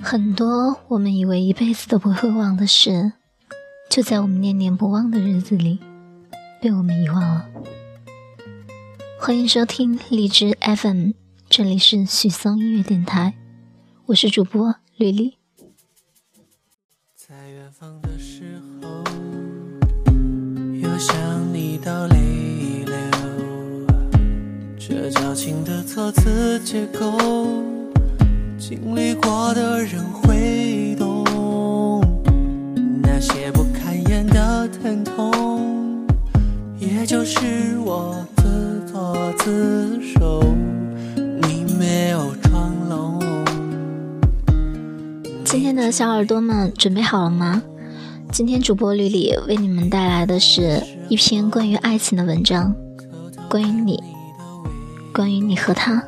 很多我们以为一辈子都不会忘的事，就在我们念念不忘的日子里，被我们遗忘了。欢迎收听荔枝 FM，这里是许嵩音乐电台，我是主播吕丽。在远方的时候，又想你到泪流，这矫情的措辞结构。经历过的人会懂，那些不堪言的疼痛，也就是我自作自受。你没有装聋。今天的小耳朵们准备好了吗？今天主播吕里为你们带来的是一篇关于爱情的文章，关于你，关于你和他。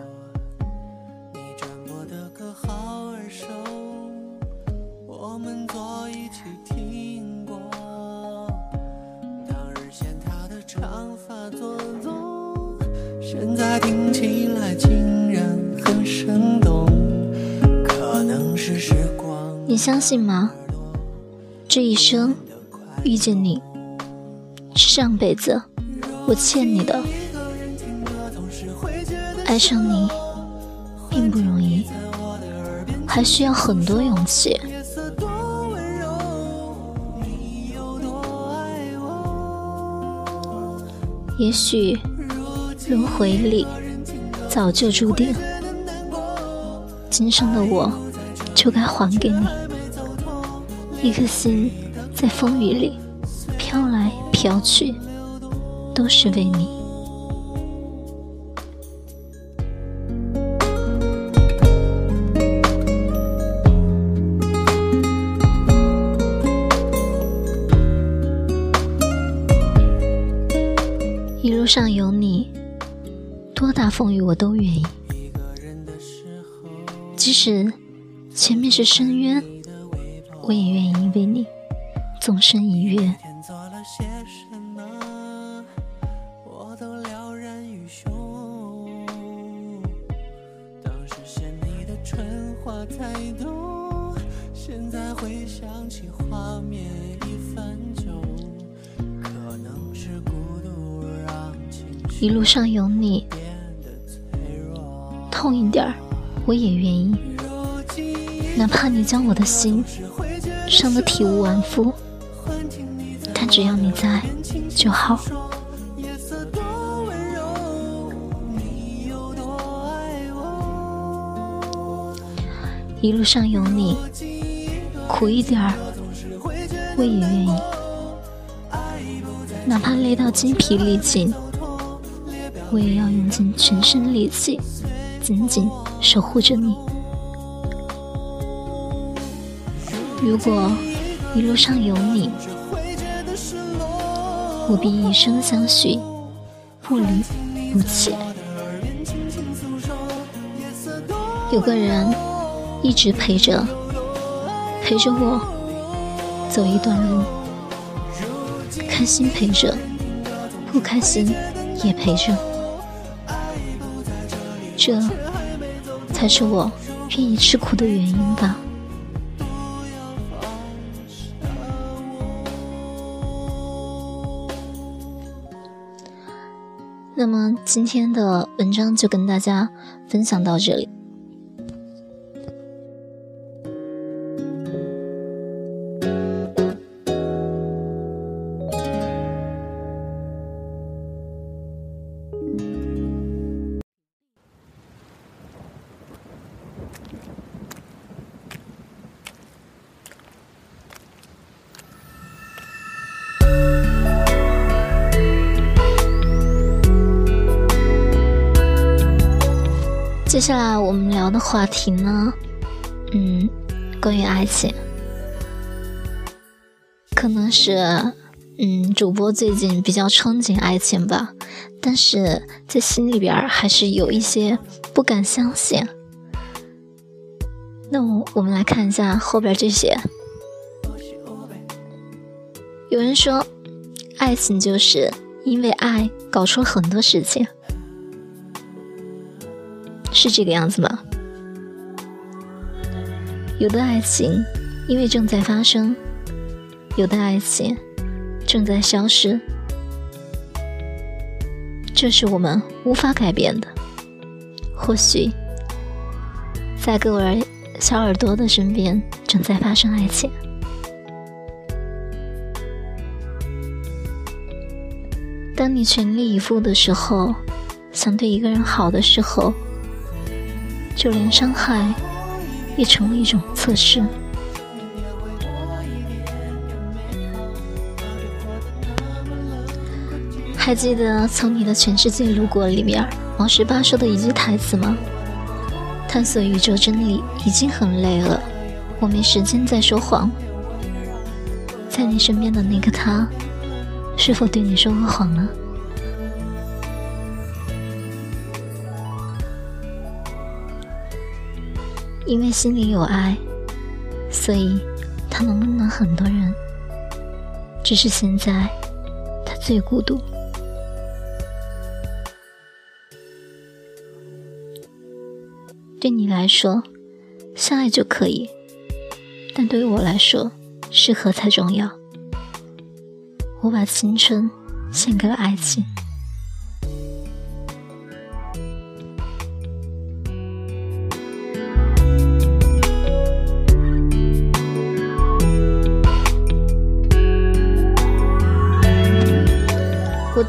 现在听起来竟然很生动，可能是时光。你相信吗？这一生遇见你，是上辈子我欠你的。爱上你并不容易，还需要很多勇气。也许。轮回里早就注定，今生的我就该还给你一颗心，在风雨里飘来飘去，都是为你。一路上有你。多大风雨我都愿意，即使前面是深渊，我也愿意为你纵身一跃。现在回想起画面已泛旧，可能是孤独让一路上有你。痛一点儿，我也愿意。哪怕你将我的心伤得体无完肤，但只要你在就好。一路上有你，苦一点儿，我也愿意。哪怕累到精疲力尽，我也要用尽全身力气。紧紧守护着你。如果一路上有你，我必一生相许，不离不弃。有个人一直陪着，陪着我走一段路，开心陪着，不开心也陪着。这才是我愿意吃苦的原因吧。那么今天的文章就跟大家分享到这里。接下来我们聊的话题呢，嗯，关于爱情，可能是嗯，主播最近比较憧憬爱情吧，但是在心里边还是有一些不敢相信。那我我们来看一下后边这些，有人说，爱情就是因为爱搞出了很多事情。是这个样子吗？有的爱情因为正在发生，有的爱情正在消失，这是我们无法改变的。或许，在各位小耳朵的身边正在发生爱情。当你全力以赴的时候，想对一个人好的时候，就连伤害也成了一种测试。还记得从你的全世界路过里面，王十八说的一句台词吗？探索宇宙真理已经很累了，我没时间再说谎。在你身边的那个他。是否对你说过谎呢？因为心里有爱，所以他能温暖很多人。只是现在，他最孤独。对你来说，相爱就可以，但对于我来说，适合才重要。我把青春献给了爱情。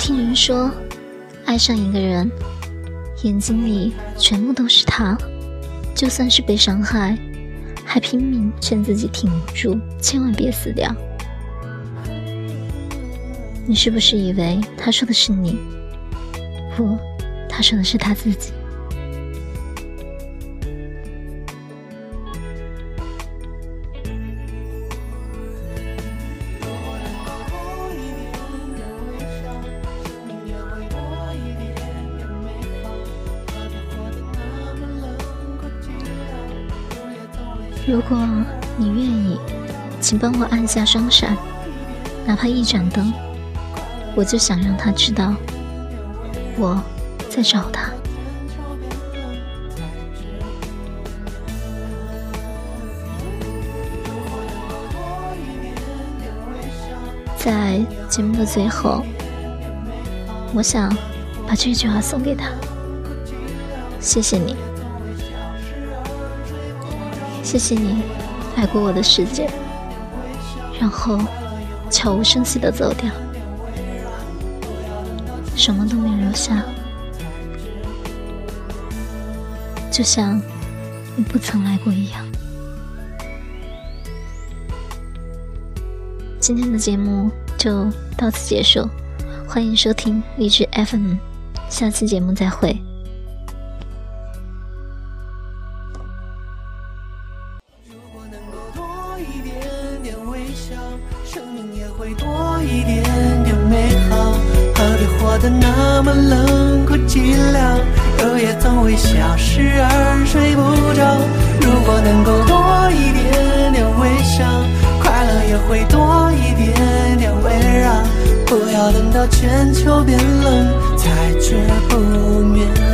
听人说，爱上一个人，眼睛里全部都是他，就算是被伤害，还拼命劝自己挺住，千万别死掉。你是不是以为他说的是你？不，他说的是他自己。如果你愿意，请帮我按下双闪，哪怕一盏灯。我就想让他知道，我在找他。在节目的最后，我想把这句话送给他：谢谢你，谢谢你来过我的世界，然后悄无声息的走掉。什么都没留下，就像你不曾来过一样。今天的节目就到此结束，欢迎收听励志 FM，下期节目再会。千秋变冷，才觉不眠。